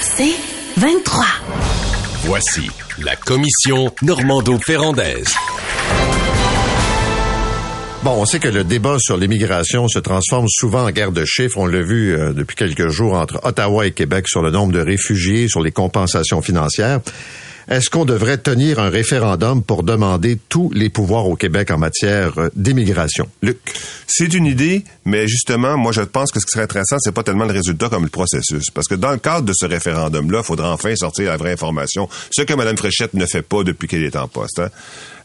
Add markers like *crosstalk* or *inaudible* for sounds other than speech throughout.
C'est 23. Voici la commission Normando-Ferrandaise. Bon, on sait que le débat sur l'immigration se transforme souvent en guerre de chiffres. On l'a vu euh, depuis quelques jours entre Ottawa et Québec sur le nombre de réfugiés, sur les compensations financières. Est-ce qu'on devrait tenir un référendum pour demander tous les pouvoirs au Québec en matière euh, d'immigration? Luc? C'est une idée, mais justement, moi, je pense que ce qui serait intéressant, c'est pas tellement le résultat comme le processus. Parce que dans le cadre de ce référendum-là, il faudra enfin sortir la vraie information. Ce que Mme Fréchette ne fait pas depuis qu'elle est en poste. Hein.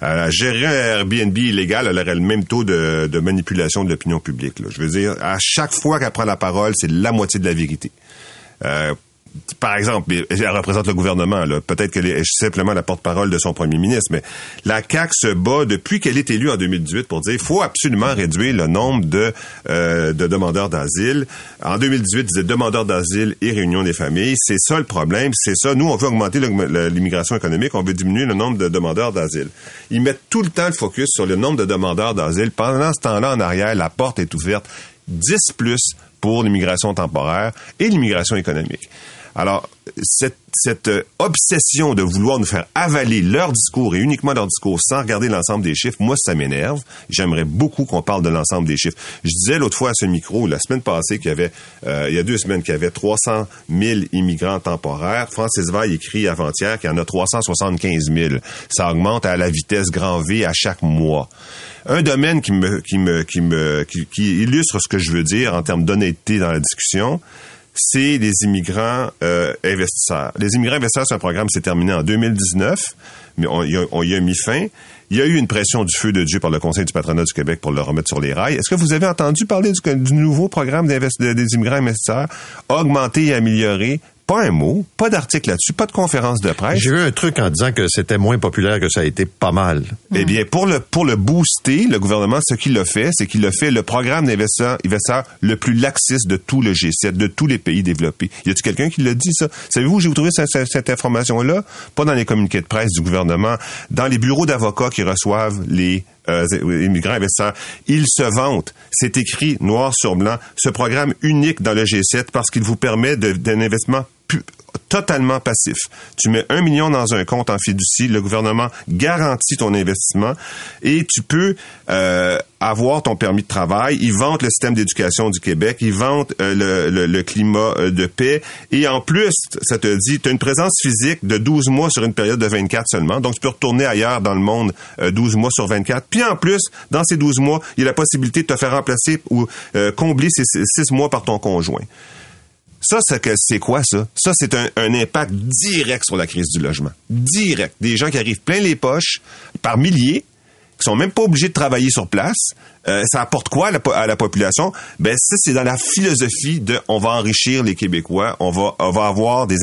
Euh, gérer un Airbnb illégal, elle aurait le même taux de, manipulation de l'opinion publique. Je veux dire, à chaque fois qu'elle prend la parole, c'est la moitié de la vérité. Euh, par exemple, elle représente le gouvernement. Peut-être qu'elle est simplement la porte-parole de son premier ministre, mais la CAQ se bat depuis qu'elle est élue en 2018 pour dire faut absolument réduire le nombre de, euh, de demandeurs d'asile. En 2018, disait demandeurs d'asile et réunion des familles. C'est ça le problème. C'est ça. Nous, on veut augmenter l'immigration économique. On veut diminuer le nombre de demandeurs d'asile. Ils mettent tout le temps le focus sur le nombre de demandeurs d'asile. Pendant ce temps-là, en arrière, la porte est ouverte 10 plus pour l'immigration temporaire et l'immigration économique. Alors, cette, cette euh, obsession de vouloir nous faire avaler leur discours et uniquement leur discours sans regarder l'ensemble des chiffres, moi, ça m'énerve. J'aimerais beaucoup qu'on parle de l'ensemble des chiffres. Je disais l'autre fois à ce micro, la semaine passée, qu'il y avait, euh, il y a deux semaines, qu'il y avait 300 000 immigrants temporaires. Francis Veil écrit avant-hier qu'il y en a 375 000. Ça augmente à la vitesse grand V à chaque mois. Un domaine qui me, qui me, qui me, qui illustre ce que je veux dire en termes d'honnêteté dans la discussion, c'est les immigrants euh, investisseurs. Les immigrants investisseurs, c'est un programme qui s'est terminé en 2019, mais on, y a, mis fin. Il y a eu une pression du feu de Dieu par le Conseil du patronat du Québec pour le remettre sur les rails. Est-ce que vous avez entendu parler du, nouveau programme des immigrants investisseurs, augmenter et améliorer pas un mot, pas d'article là-dessus, pas de conférence de presse. J'ai vu un truc en disant que c'était moins populaire que ça a été pas mal. Eh bien, pour le pour le booster, le gouvernement, ce qu'il a fait, c'est qu'il a fait le programme d'investisseurs le plus laxiste de tout le G7, de tous les pays développés. Y a-t-il quelqu'un qui l'a dit ça? Savez-vous où j'ai trouvé cette, cette information-là Pas dans les communiqués de presse du gouvernement, dans les bureaux d'avocats qui reçoivent les euh, immigrants investisseurs. Ils se vantent. C'est écrit noir sur blanc. Ce programme unique dans le G7 parce qu'il vous permet d'un investissement totalement passif. Tu mets un million dans un compte en fiducie, le gouvernement garantit ton investissement et tu peux euh, avoir ton permis de travail. Ils vantent le système d'éducation du Québec, ils vantent euh, le, le, climat euh, de paix et en plus, ça te dit, tu as une présence physique de 12 mois sur une période de 24 seulement, donc tu peux retourner ailleurs dans le monde 12 mois sur 24. Puis en plus, dans ces 12 mois, il y a la possibilité de te faire remplacer ou combler ces 6 mois par ton conjoint. Ça, c'est quoi ça? Ça, c'est un, impact direct sur la crise du logement. Direct. Des gens qui arrivent plein les poches par milliers, qui sont même pas obligés de travailler sur place, euh, ça apporte quoi à la, population? Ben, ça, c'est dans la philosophie de on va enrichir les Québécois, on va, on va avoir des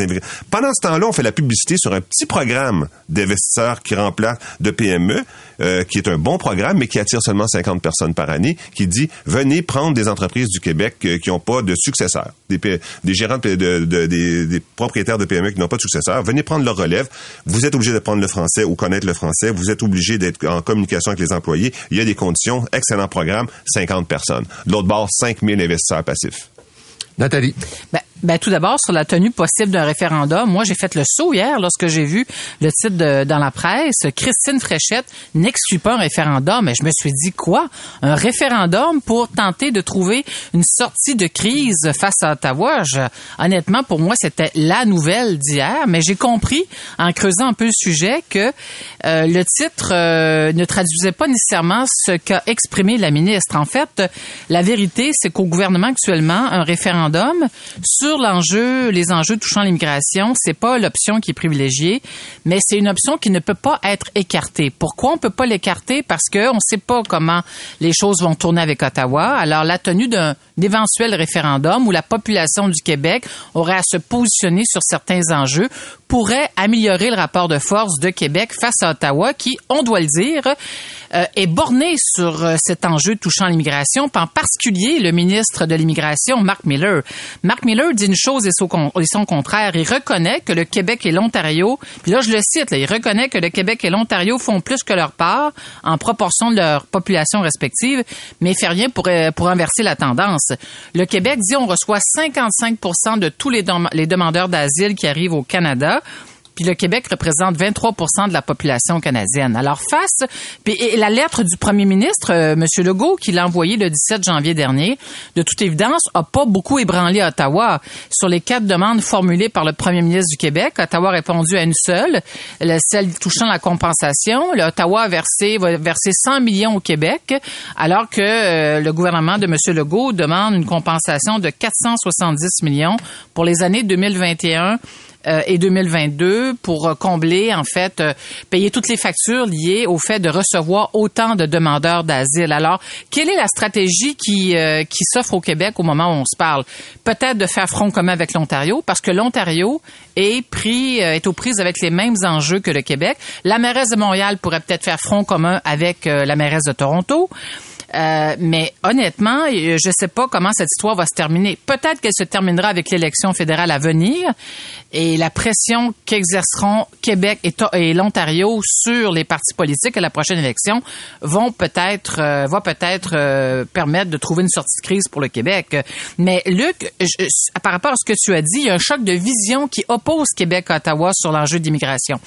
Pendant ce temps-là, on fait la publicité sur un petit programme d'investisseurs qui remplace de PME, euh, qui est un bon programme, mais qui attire seulement 50 personnes par année, qui dit venez prendre des entreprises du Québec euh, qui n'ont pas de successeurs, des, des gérants de, de, des, des, propriétaires de PME qui n'ont pas de successeurs, venez prendre leur relève. Vous êtes obligé de prendre le français ou connaître le français, vous êtes obligé d'être en communication avec les employés. Il y a des conditions excellentes programme, 50 personnes. De l'autre bord, 5000 investisseurs passifs. Nathalie. Ben, ben, tout d'abord, sur la tenue possible d'un référendum, moi, j'ai fait le saut hier lorsque j'ai vu le titre dans la presse. Christine Fréchette n'exclut pas un référendum. Et je me suis dit, quoi? Un référendum pour tenter de trouver une sortie de crise face à Ottawa? honnêtement, pour moi, c'était la nouvelle d'hier. Mais j'ai compris, en creusant un peu le sujet, que euh, le titre euh, ne traduisait pas nécessairement ce qu'a exprimé la ministre. En fait, la vérité, c'est qu'au gouvernement actuellement, un référendum sur sur l'enjeu, les enjeux touchant l'immigration, c'est pas l'option qui est privilégiée, mais c'est une option qui ne peut pas être écartée. Pourquoi on peut pas l'écarter? Parce que on sait pas comment les choses vont tourner avec Ottawa. Alors, la tenue d'un éventuel référendum où la population du Québec aurait à se positionner sur certains enjeux pourrait améliorer le rapport de force de Québec face à Ottawa qui, on doit le dire, euh, est borné sur euh, cet enjeu touchant l'immigration, en particulier le ministre de l'immigration, Mark Miller. Mark Miller dit une chose et son, contraire. Il reconnaît que le Québec et l'Ontario, puis là je le cite, là, il reconnaît que le Québec et l'Ontario font plus que leur part en proportion de leur population respective, mais il fait rien pour, euh, pour inverser la tendance. Le Québec dit on reçoit 55% de tous les demandeurs d'asile qui arrivent au Canada puis le Québec représente 23% de la population canadienne. Alors face, puis la lettre du premier ministre, euh, M. Legault, qu'il a envoyée le 17 janvier dernier, de toute évidence, a pas beaucoup ébranlé Ottawa. Sur les quatre demandes formulées par le premier ministre du Québec, Ottawa a répondu à une seule, celle touchant la compensation. Ottawa a versé, va verser 100 millions au Québec, alors que euh, le gouvernement de M. Legault demande une compensation de 470 millions pour les années 2021 euh, et 2022 pour euh, combler, en fait, euh, payer toutes les factures liées au fait de recevoir autant de demandeurs d'asile. Alors, quelle est la stratégie qui, qui s'offre au Québec au moment où on se parle? Peut-être de faire front commun avec l'Ontario, parce que l'Ontario est pris, est aux prises avec les mêmes enjeux que le Québec. La mairesse de Montréal pourrait peut-être faire front commun avec la mairesse de Toronto. Euh, mais honnêtement, je ne sais pas comment cette histoire va se terminer. Peut-être qu'elle se terminera avec l'élection fédérale à venir et la pression qu'exerceront Québec et, l'Ontario sur les partis politiques à la prochaine élection vont peut-être euh, va peut-être euh, permettre de trouver une sortie de crise pour le Québec. Mais Luc, par rapport à ce que tu as dit, il y a un choc de vision qui oppose Québec à Ottawa sur l'enjeu d'immigration.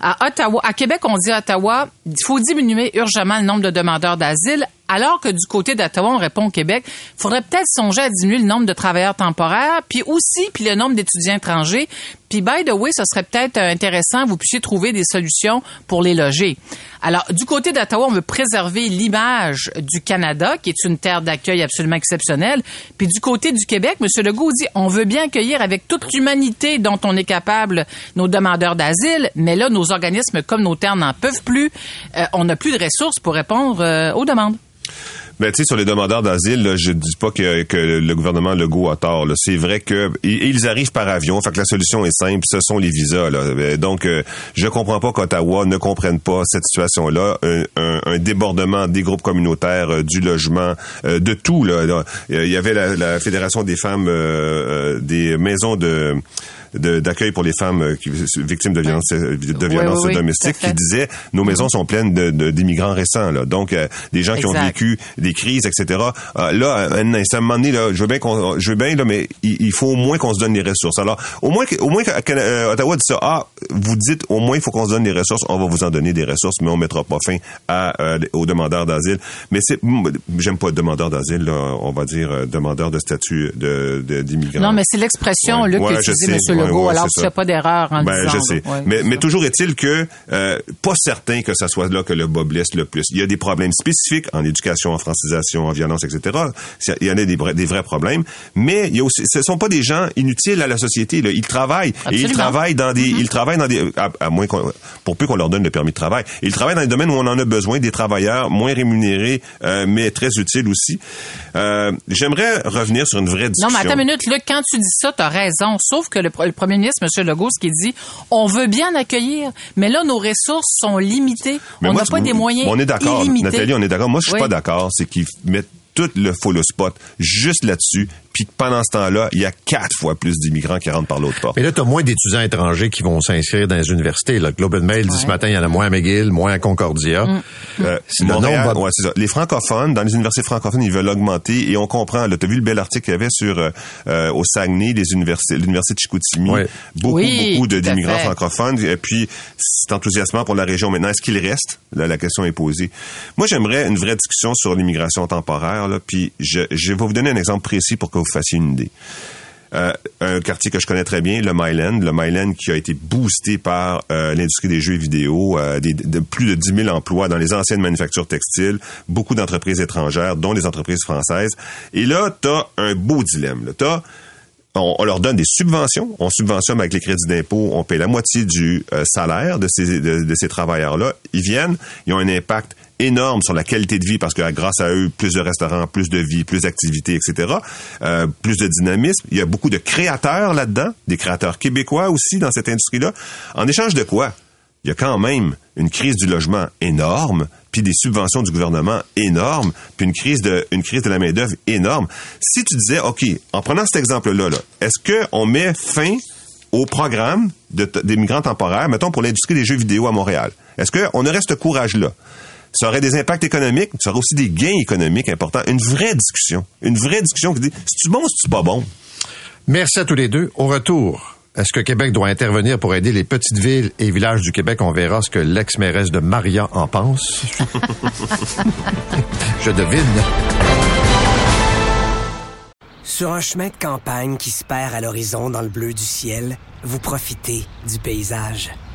À Ottawa, à Québec, on dit à Ottawa, il faut diminuer urgemment le nombre de demandeurs d'asile alors que du côté d'Ottawa, on répond au Québec, il faudrait peut-être songer à diminuer le nombre de travailleurs temporaires, puis aussi puis le nombre d'étudiants étrangers. Puis by the way, ce serait peut-être intéressant, vous puissiez trouver des solutions pour les loger. Alors, du côté d'Ottawa, on veut préserver l'image du Canada, qui est une terre d'accueil absolument exceptionnelle. Puis du côté du Québec, M. Legault dit, on veut bien accueillir avec toute l'humanité dont on est capable nos demandeurs d'asile, mais là, nos organismes communautaires n'en peuvent plus. Euh, on n'a plus de ressources pour répondre euh, aux demandes. Ben, tu sais, sur les demandeurs d'asile, je dis pas que, que, le gouvernement Legault a tort. C'est vrai que ils arrivent par avion. Fait que la solution est simple. Ce sont les visas. Là. Ben, donc, euh, je comprends pas qu'Ottawa ne comprenne pas cette situation-là. Un, débordement des groupes communautaires, euh, du logement, euh, de tout. Là. Il y avait la, la Fédération des femmes des maisons de d'accueil pour les femmes euh, qui, victimes de violences, euh, de violences domestiques qui disait nos maisons sont pleines d'immigrants récents. Là. Donc, euh, des gens qui ont vécu des crises, etc. là, à un moment donné, là, je veux bien qu'on, je veux bien, là, mais il, faut au moins qu'on se donne les ressources. Alors, au moins, au moins, Ottawa dit ça. Ah, vous dites au moins il faut qu'on se donne les ressources. On va vous en donner des ressources, mais on mettra pas fin à, aux demandeurs d'asile. Mais c'est, j'aime pas demandeur d'asile. On va dire demandeur de statut de d'immigrant. non, mais c'est l'expression ouais. Luc que tu dis, Monsieur alors tu fais pas d'erreur en ben, disant. Je sais. mais, mais toujours est-il que euh, pas certain que ça soit là que le bas blesse le plus. Il y a des problèmes spécifiques en éducation, en francisation, en violence, etc. Il y en a des, des vrais problèmes, mais il y a aussi, ce sont pas des gens inutiles à la société. Là. Ils travaillent et ils travaillent dans des, mm-hmm. ils travaillent dans des, à, moins qu'on, pour peu qu'on leur donne le permis de travail. Ils travaillent dans des domaines où on en a besoin, des travailleurs moins rémunérés, euh, mais très utiles aussi. Euh, J'aimerais revenir sur une vraie discussion. Non, mais attends une minute. Là, quand tu dis ça, tu as raison. Sauf que le, le premier ministre, M. Legault, ce qui dit, on veut bien accueillir, mais là, nos ressources sont limitées. on n'a pas des moyens On est d'accord, Nathalie, on est d'accord. Moi, je suis pas d'accord. C'est qu'ils mettent tout le follow spot juste là-dessus puis pendant ce temps-là, il y a quatre fois plus d'immigrants qui rentrent par l'autre porte. Mais là, tu as moins d'étudiants étrangers qui vont s'inscrire dans les universités. Le Globe and Mail dit ce matin, il y en a moins à McGill, moins à Concordia. Mm. Euh, Montréal, ouais, c'est ça. Les francophones, dans les universités francophones, ils veulent augmenter et on comprend. Tu as vu le bel article qu'il y avait sur euh, euh, au Saguenay, les universités, l'université de Chicoutimi, beaucoup, beaucoup d'immigrants francophones. Et puis, c'est enthousiasmant pour la région. Maintenant, est-ce qu'il reste? Là, la question est posée. Moi, j'aimerais une vraie discussion sur l'immigration temporaire. Là, puis, je, je vais vous donner un exemple précis pour que vous fassiez une idée. Euh, un quartier que je connais très bien, le Myland. Le Myland qui a été boosté par euh, l'industrie des jeux vidéo, euh, des, de plus de 10 000 emplois dans les anciennes manufactures textiles, beaucoup d'entreprises étrangères, dont les entreprises françaises. Et là, tu as un beau dilemme. On, leur donne des subventions, on subventionne avec les crédits d'impôt, on paye la moitié du salaire de ces, de ces travailleurs-là. Ils viennent, ils ont un impact énorme sur la qualité de vie parce que grâce à eux, plus de restaurants, plus de vie, plus d'activités, etc., euh, plus de dynamisme. Il y a beaucoup de créateurs là-dedans, des créateurs québécois aussi dans cette industrie-là. En échange de quoi? Il y a quand même une crise du logement énorme, puis des subventions du gouvernement énormes, puis une crise de une crise de la main d'œuvre énorme. Si tu disais, ok, en prenant cet exemple-là, là, est-ce que on met fin au programme de, des migrants temporaires, mettons pour l'industrie des jeux vidéo à Montréal? Est-ce qu'on aurait ce courage-là? Ça aurait des impacts économiques, ça aurait aussi des gains économiques importants. Une vraie discussion. Une vraie discussion qui dit, c'est-tu bon ou c'est-tu pas bon? Merci à tous les deux. Au retour, est-ce que Québec doit intervenir pour aider les petites villes et villages du Québec? On verra ce que l'ex-mairesse de Maria en pense. *laughs* Je devine. Sur un chemin de campagne qui se perd à l'horizon dans le bleu du ciel, vous profitez du paysage.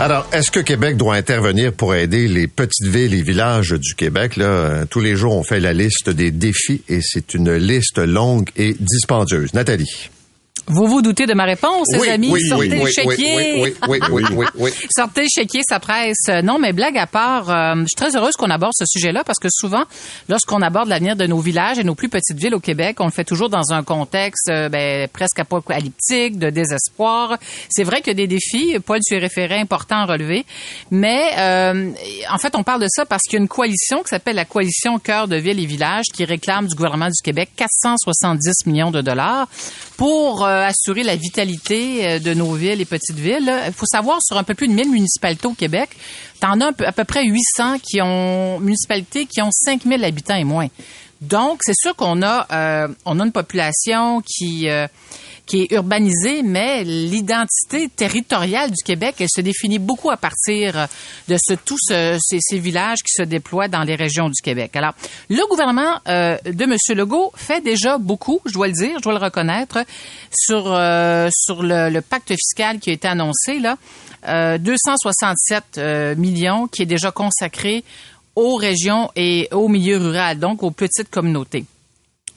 Alors, est-ce que Québec doit intervenir pour aider les petites villes et villages du Québec? Euh, tous les jours, on fait la liste des défis et c'est une liste longue et dispendieuse. Nathalie. Vous vous doutez de ma réponse, les amis? Sortez le oui, chéquier. oui, oui, oui, oui, oui, oui. *laughs* Sortez le chéquier, ça presse. Non, mais blague à part, euh, je suis très heureuse qu'on aborde ce sujet-là parce que souvent, lorsqu'on aborde l'avenir de nos villages et nos plus petites villes au Québec, on le fait toujours dans un contexte euh, ben, presque apocalyptique, de désespoir. C'est vrai qu'il y a des défis, Paul, tu es référé importants à relever, mais euh, en fait, on parle de ça parce qu'il y a une coalition qui s'appelle la coalition Cœur de ville et villages qui réclame du gouvernement du Québec 470 millions de dollars pour euh, assurer la vitalité euh, de nos villes et petites villes. Il faut savoir, sur un peu plus de 1000 municipalités au Québec, t'en as à peu près 800 qui ont municipalités qui ont 5000 habitants et moins. Donc, c'est sûr qu'on a, euh, on a une population qui euh, qui est urbanisée, mais l'identité territoriale du Québec, elle se définit beaucoup à partir de ce, tous ce- ces, ces villages qui se déploient dans les régions du Québec. Alors, le gouvernement euh, de M. Legault fait déjà beaucoup, je dois le dire, je dois le reconnaître, sur euh, sur le, le pacte fiscal qui a été annoncé là, euh, 267 euh, millions qui est déjà consacré aux régions et au milieu rural, donc aux petites communautés.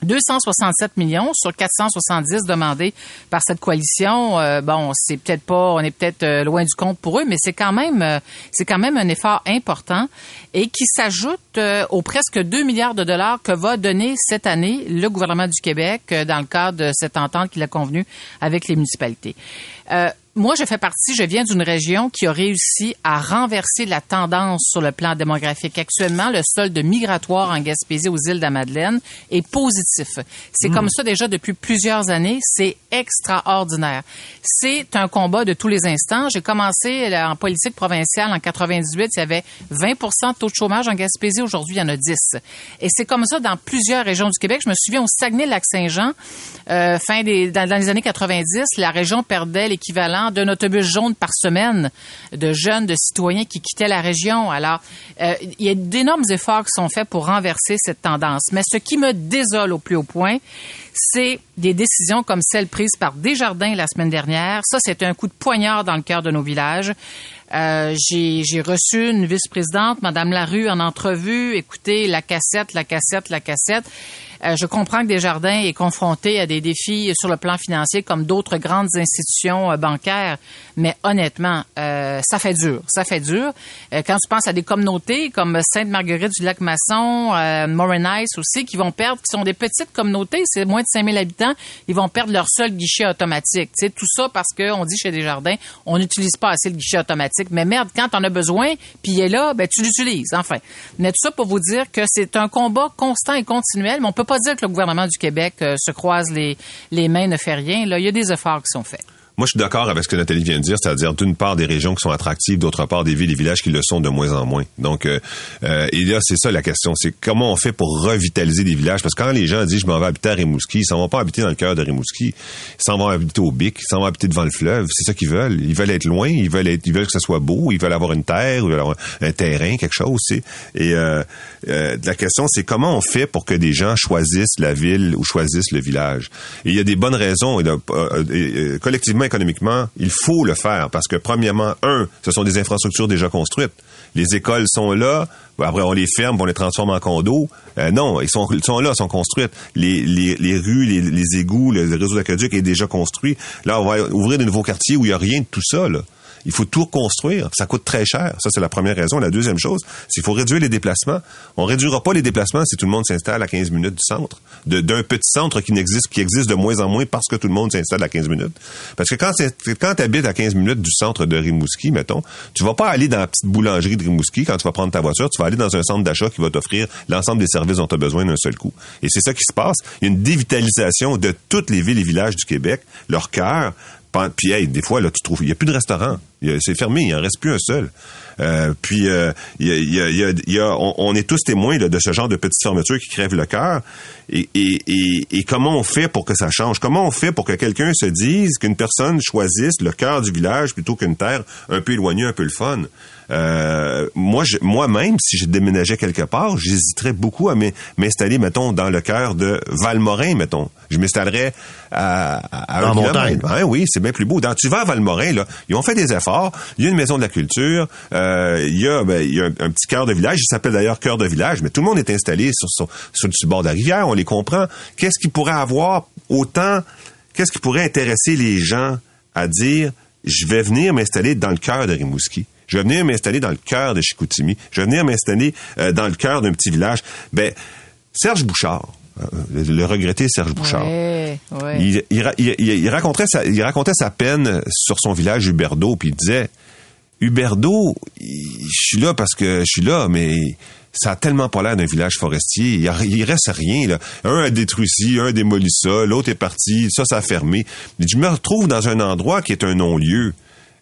267 millions sur 470 demandés par cette coalition. Euh, bon, c'est peut-être pas, on est peut-être euh, loin du compte pour eux, mais c'est quand même, euh, c'est quand même un effort important et qui s'ajoute aux presque 2 milliards de dollars que va donner cette année le gouvernement du Québec dans le cadre de cette entente qu'il a convenue avec les municipalités. Euh, moi, je fais partie, je viens d'une région qui a réussi à renverser la tendance sur le plan démographique. Actuellement, le solde migratoire en Gaspésie aux îles de la Madeleine est positif. C'est comme ça déjà depuis plusieurs années. C'est extraordinaire. C'est un combat de tous les instants. J'ai commencé là, en politique provinciale en 98. Il y avait 20 de taux de chômage en Gaspésie. Aujourd'hui, il y en a 10. Et c'est comme ça dans plusieurs régions du Québec. Je me souviens au Saguenay-Lac-Saint-Jean, euh, fin des, dans, dans les années 90, la région perdait l'équivalent d'un autobus jaune par semaine de jeunes, de citoyens qui quittaient la région. Alors, euh, il y a d'énormes efforts qui sont faits pour renverser cette tendance. Mais ce qui me désole au plus haut point, c'est des décisions comme celle prise par Desjardins la semaine dernière. Ça, c'est un coup de poignard dans le cœur de nos villages. Euh, j'ai j'ai reçu une vice-présidente, Madame Larue, en entrevue. Écoutez, la cassette, la cassette, la cassette. Euh, je comprends que Desjardins est confronté à des défis sur le plan financier comme d'autres grandes institutions euh, bancaires, mais honnêtement, euh, ça fait dur, ça fait dur. Euh, quand tu penses à des communautés comme Sainte-Marguerite du Lac-Masson, euh, Morenice aussi, qui vont perdre, qui sont des petites communautés, c'est moins de 5000 habitants, ils vont perdre leur seul guichet automatique. Tu sais, tout ça parce qu'on dit chez Desjardins, on n'utilise pas assez le guichet automatique. Mais merde, quand t'en as besoin, puis il est là, ben tu l'utilises. Enfin, mais tout ça pour vous dire que c'est un combat constant et continuel, mais on peut pas dire que le gouvernement du Québec euh, se croise les, les mains, ne fait rien. Là, il y a des efforts qui sont faits. Moi, je suis d'accord avec ce que Nathalie vient de dire, c'est-à-dire d'une part des régions qui sont attractives, d'autre part des villes et villages qui le sont de moins en moins. Donc, euh, euh, et là, c'est ça la question, c'est comment on fait pour revitaliser des villages? Parce que quand les gens disent je m'en vais habiter à Rimouski, ils s'en vont pas habiter dans le cœur de Rimouski, ils s'en vont habiter au Bic, ils s'en vont habiter devant le fleuve. C'est ça qu'ils veulent. Ils veulent être loin, ils veulent être, ils veulent que ça soit beau, ils veulent avoir une terre, ils veulent avoir un terrain, quelque chose. C'est et euh, euh, la question, c'est comment on fait pour que des gens choisissent la ville ou choisissent le village? Et il y a des bonnes raisons. Et, euh, économiquement, il faut le faire parce que premièrement, un, ce sont des infrastructures déjà construites. Les écoles sont là. Après, on les ferme, on les transforme en condos. Euh, non, ils sont, sont là, sont construites. Les, rues, les, les égouts, le réseau d'aqueduc est déjà construit. Là, on va ouvrir de nouveaux quartiers où il y a rien tout ça. Il faut tout reconstruire. Ça coûte très cher. Ça, c'est la première raison. La deuxième chose, c'est qu'il faut réduire les déplacements. On réduira pas les déplacements si tout le monde s'installe à 15 minutes du centre. D'un petit centre qui n'existe, qui existe de moins en moins parce que tout le monde s'installe à 15 minutes. Parce que quand, quand tu habites à 15 minutes du centre de Rimouski, mettons, tu vas pas aller dans la petite boulangerie de Rimouski quand tu vas prendre ta voiture. Tu vas aller dans un centre d'achat qui va t'offrir l'ensemble des services dont tu as besoin d'un seul coup. Et c'est ça qui se passe. Il y a une dévitalisation de toutes les villes et villages du Québec. Leur cœur, puis hey, des fois là tu trouves il y a plus de restaurant c'est fermé il en reste plus un seul euh, puis euh, il y a, y a, y a on, on, est tous témoins là, de ce genre de petites fermetures qui crèvent le cœur et, et, et, et, comment on fait pour que ça change? Comment on fait pour que quelqu'un se dise qu'une personne choisisse le cœur du village plutôt qu'une terre un peu éloignée un peu le fun? Euh, moi, moi-même, si je déménageais quelque part, j'hésiterais beaucoup à m'installer, mettons, dans le cœur de Valmorin, mettons. Je m'installerais à, à en montagne. Hein, oui, c'est bien plus beau. Dans, tu vas à Valmorin, là, ils ont fait des efforts. Il y a une maison de la culture. Euh, il y a, ben, un, petit cœur de village. Il s'appelle d'ailleurs cœur de village, mais tout le monde est installé sur, le bord de la rivière. On les comprend. Qu'est-ce qui pourrait avoir autant... Qu'est-ce qui pourrait intéresser les gens à dire je vais venir m'installer dans le cœur de Rimouski? Je vais venir m'installer dans le cœur de Chicoutimi. Je vais venir m'installer euh, dans le cœur d'un petit village. Ben, Serge Bouchard, le regretté Serge Bouchard. Il, il, racontait sa, il racontait sa peine sur son village Huberdo, puis il disait Huberdo, je suis là parce que je suis là, mais ça a tellement pas l'air d'un village forestier. Il, il reste rien. Là. Un a détruit ci, un a démoli ça, l'autre est parti, ça, ça a fermé. Je me retrouve dans un endroit qui est un non-lieu.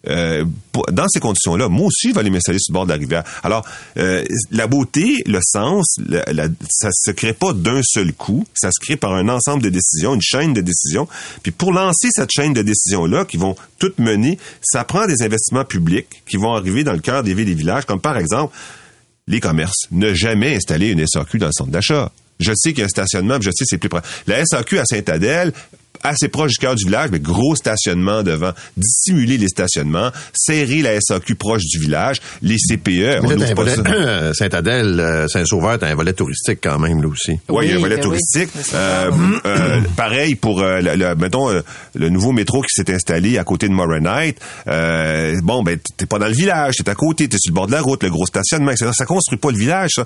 Euh, dans ces conditions-là, moi aussi, je vais aller m'installer sur le bord de la rivière. Alors, euh, la beauté, le sens, la, la, ça se crée pas d'un seul coup. Ça se crée par un ensemble de décisions, une chaîne de décisions. Puis pour lancer cette chaîne de décisions-là, qui vont toutes mener, ça prend des investissements publics qui vont arriver dans le cœur des villes et villages, comme par exemple les commerces. Ne jamais installer une SAQ dans le centre d'achat. Je sais qu'il y a un stationnement, je sais c'est plus près. La SAQ à Saint-Adèle, assez proche du cœur du village, mais gros stationnement devant, dissimuler les stationnements, serrer la SAQ proche du village, les CPE. On *coughs* Saint-Adèle, euh, Saint-Sauveur, t'as un volet touristique quand même, là aussi. Oui, il y a un volet ben touristique. Euh, euh, *coughs* pareil pour, le, mettons, le nouveau métro qui s'est installé à côté de Moronite. bon, ben, t'es pas dans le village, t'es à côté, t'es sur le bord de la route, le gros stationnement, etc. Ça construit pas le village, ça.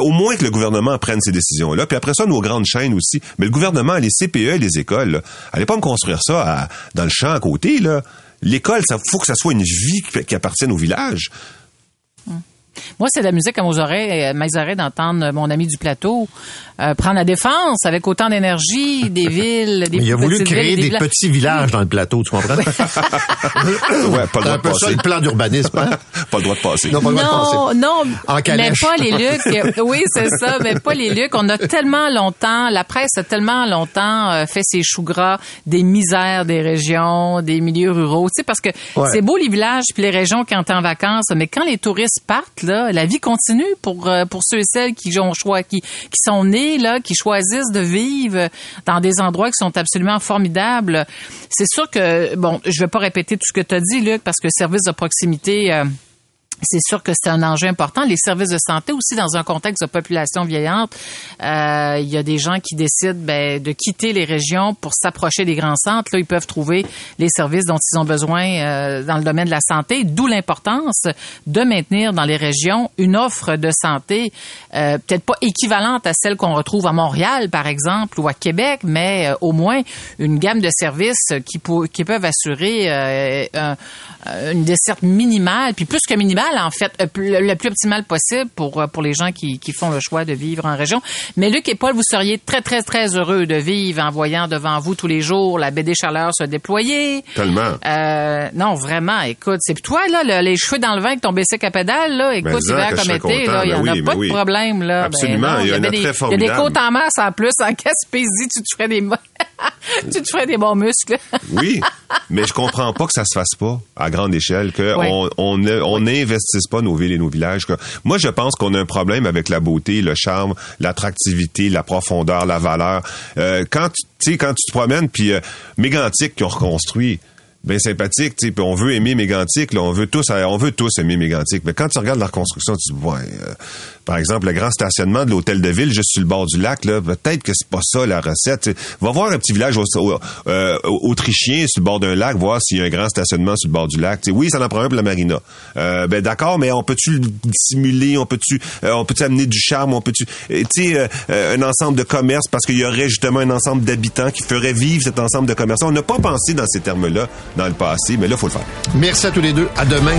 au moins que le gouvernement prenne ces décisions-là. Puis après ça, nos grandes chaînes aussi. Mais le gouvernement, les CPE, les écoles, Allez pas me construire ça dans le champ à côté, là. L'école, ça faut que ça soit une vie qui appartienne au village. Moi, c'est de la musique à mes oreilles, à mes oreilles d'entendre mon ami du plateau euh, prendre la défense avec autant d'énergie des *laughs* villes, des Il a voulu créer des, petits villages dans le plateau, tu comprends? ouais, *laughs* pas le droit de passer. Ça, le plan d'urbanisme, hein? *laughs* pas le droit de passer. Non, pas le droit de passer. Non, mais pas les Lucs. oui, c'est ça, mais pas les Lucs. On a tellement longtemps, la presse a tellement longtemps euh, fait ses choux gras des misères des régions, des milieux ruraux. Tu sais, parce que c'est beau les villages puis les régions quand t'es en vacances, mais quand les touristes partent, la vie continue pour, euh, pour ceux et celles qui ont choix, qui, qui sont nés là, qui choisissent de vivre dans des endroits qui sont absolument formidables. C'est sûr que, bon, je vais pas répéter tout ce que tu as dit, Luc, parce que service de proximité... Euh, c'est sûr que c'est un enjeu important. Les services de santé aussi dans un contexte de population vieillante, euh, il y a des gens qui décident ben, de quitter les régions pour s'approcher des grands centres. Là, ils peuvent trouver les services dont ils ont besoin euh, dans le domaine de la santé. D'où l'importance de maintenir dans les régions une offre de santé euh, peut-être pas équivalente à celle qu'on retrouve à Montréal, par exemple, ou à Québec, mais au moins une gamme de services qui, qui peuvent assurer une desserte minimale, puis plus que minimale en fait, euh, le plus optimal possible pour, euh, pour les gens qui, qui font le choix de vivre en région. Mais Luc et Paul, vous seriez très, très, très heureux de vivre en voyant devant vous tous les jours la baie des Chaleurs se déployer. Tellement. Euh, non, vraiment, écoute, c'est toi, là, le- les cheveux dans le vin avec ton bicycle à pédale, là, écoute, Ben, ça, hiver comme été, là, il y ben en a oui, pas ben de oui. problème, là. Ben Absolument, non, il y a avait attrait des, Il y a des côtes en masse en plus, en Gaspésie, tu te ferais des, *laughs* tu te ferais des bons muscles. *laughs* Oui, mais je comprends pas que ça se fasse pas à grande échelle, que Ouais. on on pas nos villes et nos villages. que- moi, je pense qu'on a un problème avec la beauté, le charme, l'attractivité, la profondeur, la valeur. Euh, quand tu quand tu te promènes, puis euh, Mégantic qui ont reconstruit. Ben sympathique, tu sais, on veut aimer Mégantic, là, on veut tous, on veut tous aimer Mégantic. Mais quand tu regardes la reconstruction, tu dis, ouais, euh, par exemple, le grand stationnement de l'hôtel de ville juste sur le bord du lac, là, peut-être que c'est pas ça la recette. Va voir un petit village euh, autrichien sur le bord d'un lac, voir s'il y a un grand stationnement sur le bord du lac. Oui, ça en prend un pour la marina. Euh, ben d'accord, mais on peut-tu le dissimuler, on peut-tu, euh, on peut-tu amener du charme, on peut-tu, tu sais, un ensemble de commerces parce qu'il y aurait justement un ensemble d'habitants qui ferait vivre cet ensemble de commerçants. On n'a pas pensé dans ces termes-là dans le passé, mais là, faut le faire. Merci à tous les deux. À demain.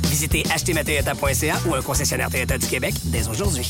Visitez achetermatoyota.ca ou un concessionnaire Toyota du Québec dès aujourd'hui.